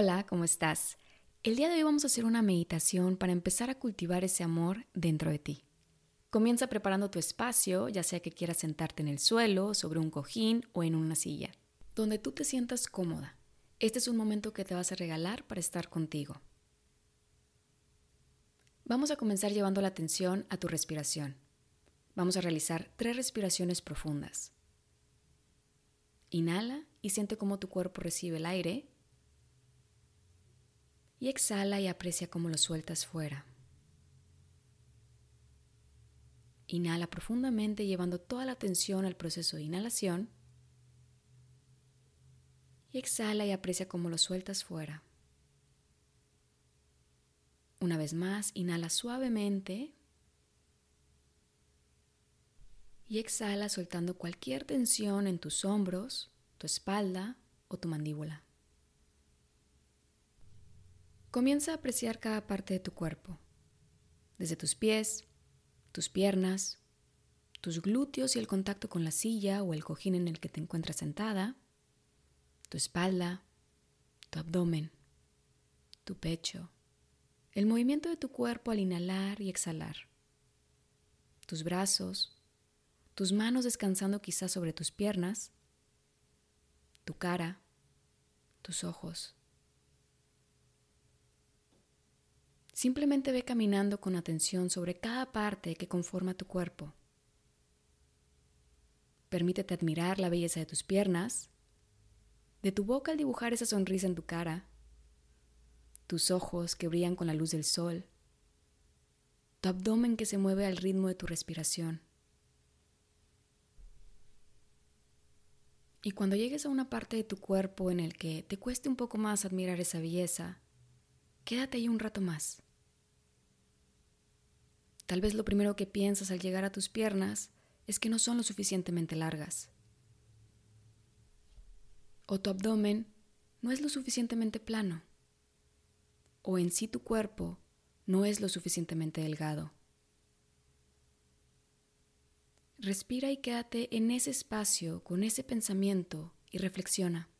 Hola, ¿cómo estás? El día de hoy vamos a hacer una meditación para empezar a cultivar ese amor dentro de ti. Comienza preparando tu espacio, ya sea que quieras sentarte en el suelo, sobre un cojín o en una silla, donde tú te sientas cómoda. Este es un momento que te vas a regalar para estar contigo. Vamos a comenzar llevando la atención a tu respiración. Vamos a realizar tres respiraciones profundas. Inhala y siente cómo tu cuerpo recibe el aire y exhala y aprecia cómo lo sueltas fuera. Inhala profundamente llevando toda la atención al proceso de inhalación. Y exhala y aprecia cómo lo sueltas fuera. Una vez más, inhala suavemente. Y exhala soltando cualquier tensión en tus hombros, tu espalda o tu mandíbula. Comienza a apreciar cada parte de tu cuerpo, desde tus pies, tus piernas, tus glúteos y el contacto con la silla o el cojín en el que te encuentras sentada, tu espalda, tu abdomen, tu pecho, el movimiento de tu cuerpo al inhalar y exhalar, tus brazos, tus manos descansando quizás sobre tus piernas, tu cara, tus ojos Simplemente ve caminando con atención sobre cada parte que conforma tu cuerpo. Permítete admirar la belleza de tus piernas, de tu boca al dibujar esa sonrisa en tu cara, tus ojos que brillan con la luz del sol, tu abdomen que se mueve al ritmo de tu respiración. Y cuando llegues a una parte de tu cuerpo en el que te cueste un poco más admirar esa belleza, quédate ahí un rato más. Tal vez lo primero que piensas al llegar a tus piernas es que no son lo suficientemente largas. O tu abdomen no es lo suficientemente plano. O en sí tu cuerpo no es lo suficientemente delgado. Respira y quédate en ese espacio con ese pensamiento y reflexiona.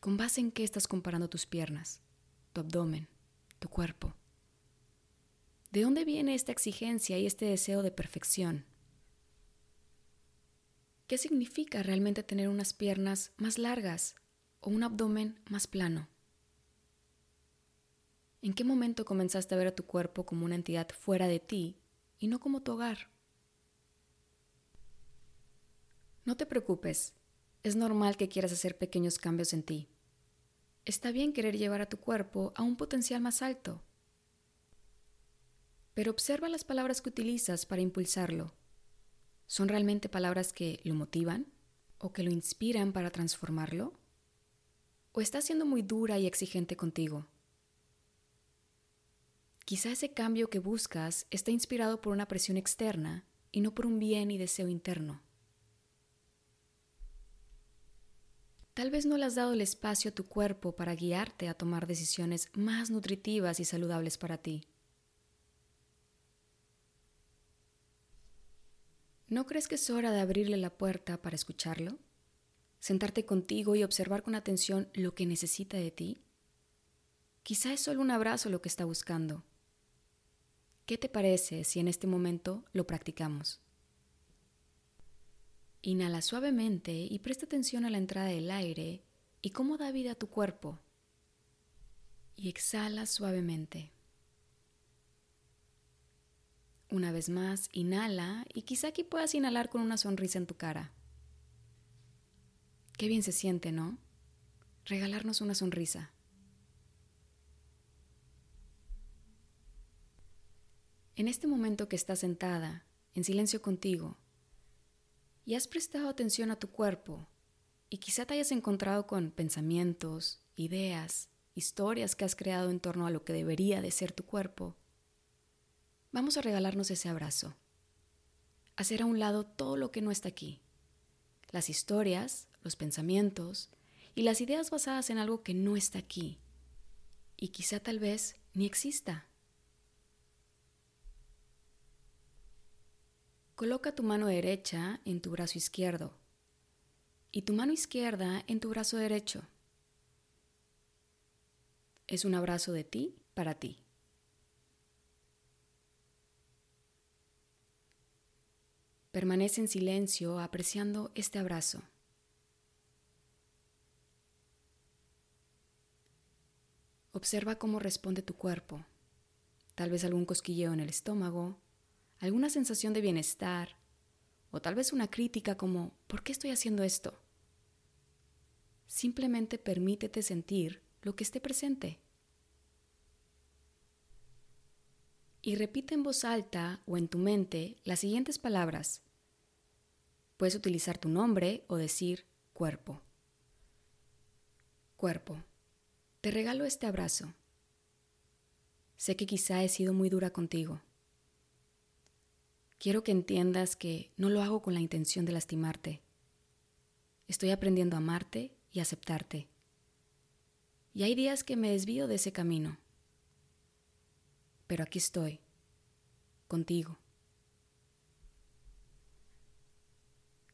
¿Con base en qué estás comparando tus piernas, tu abdomen, tu cuerpo? ¿De dónde viene esta exigencia y este deseo de perfección? ¿Qué significa realmente tener unas piernas más largas o un abdomen más plano? ¿En qué momento comenzaste a ver a tu cuerpo como una entidad fuera de ti y no como tu hogar? No te preocupes, es normal que quieras hacer pequeños cambios en ti. Está bien querer llevar a tu cuerpo a un potencial más alto pero observa las palabras que utilizas para impulsarlo. ¿Son realmente palabras que lo motivan o que lo inspiran para transformarlo? ¿O estás siendo muy dura y exigente contigo? Quizá ese cambio que buscas está inspirado por una presión externa y no por un bien y deseo interno. Tal vez no le has dado el espacio a tu cuerpo para guiarte a tomar decisiones más nutritivas y saludables para ti. ¿No crees que es hora de abrirle la puerta para escucharlo? ¿Sentarte contigo y observar con atención lo que necesita de ti? Quizá es solo un abrazo lo que está buscando. ¿Qué te parece si en este momento lo practicamos? Inhala suavemente y presta atención a la entrada del aire y cómo da vida a tu cuerpo. Y exhala suavemente. Una vez más, inhala y quizá aquí puedas inhalar con una sonrisa en tu cara. Qué bien se siente, ¿no? Regalarnos una sonrisa. En este momento que estás sentada, en silencio contigo, y has prestado atención a tu cuerpo y quizá te hayas encontrado con pensamientos, ideas, historias que has creado en torno a lo que debería de ser tu cuerpo, vamos a regalarnos ese abrazo. Hacer a un lado todo lo que no está aquí. Las historias, los pensamientos y las ideas basadas en algo que no está aquí. Y quizá tal vez ni exista. Coloca tu mano derecha en tu brazo izquierdo y tu mano izquierda en tu brazo derecho. Es un abrazo de ti para ti. Permanece en silencio apreciando este abrazo. Observa cómo responde tu cuerpo. Tal vez algún cosquilleo en el estómago, alguna sensación de bienestar o tal vez una crítica como ¿por qué estoy haciendo esto? Simplemente permítete sentir lo que esté presente. Y repite en voz alta o en tu mente las siguientes palabras. Puedes utilizar tu nombre o decir cuerpo. Cuerpo, te regalo este abrazo. Sé que quizá he sido muy dura contigo. Quiero que entiendas que no lo hago con la intención de lastimarte. Estoy aprendiendo a amarte y aceptarte. Y hay días que me desvío de ese camino. Pero aquí estoy, contigo.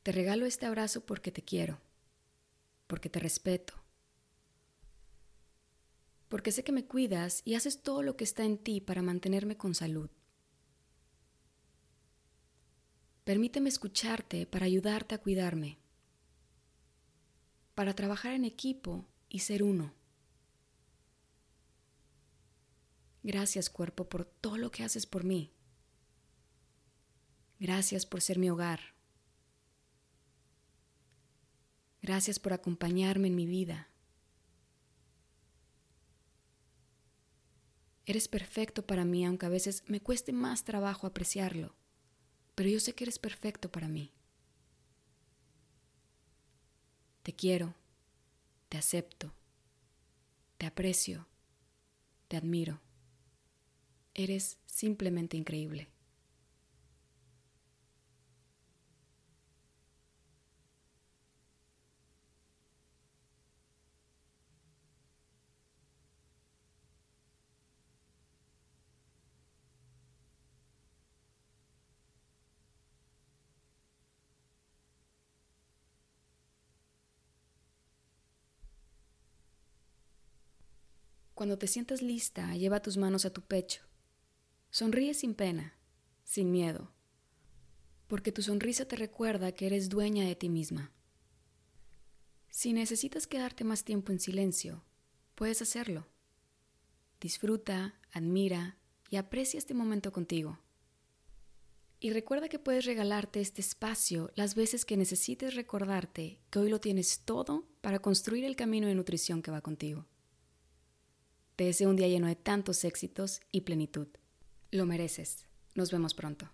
Te regalo este abrazo porque te quiero, porque te respeto, porque sé que me cuidas y haces todo lo que está en ti para mantenerme con salud. Permíteme escucharte para ayudarte a cuidarme para trabajar en equipo y ser uno. Gracias cuerpo por todo lo que haces por mí. Gracias por ser mi hogar. Gracias por acompañarme en mi vida. Eres perfecto para mí, aunque a veces me cueste más trabajo apreciarlo, pero yo sé que eres perfecto para mí. Te quiero, te acepto, te aprecio, te admiro. Eres simplemente increíble. Cuando te sientas lista, lleva tus manos a tu pecho. Sonríe sin pena, sin miedo, porque tu sonrisa te recuerda que eres dueña de ti misma. Si necesitas quedarte más tiempo en silencio, puedes hacerlo. Disfruta, admira y aprecia este momento contigo. Y recuerda que puedes regalarte este espacio las veces que necesites recordarte que hoy lo tienes todo para construir el camino de nutrición que va contigo. Te deseo un día lleno de tantos éxitos y plenitud. Lo mereces. Nos vemos pronto.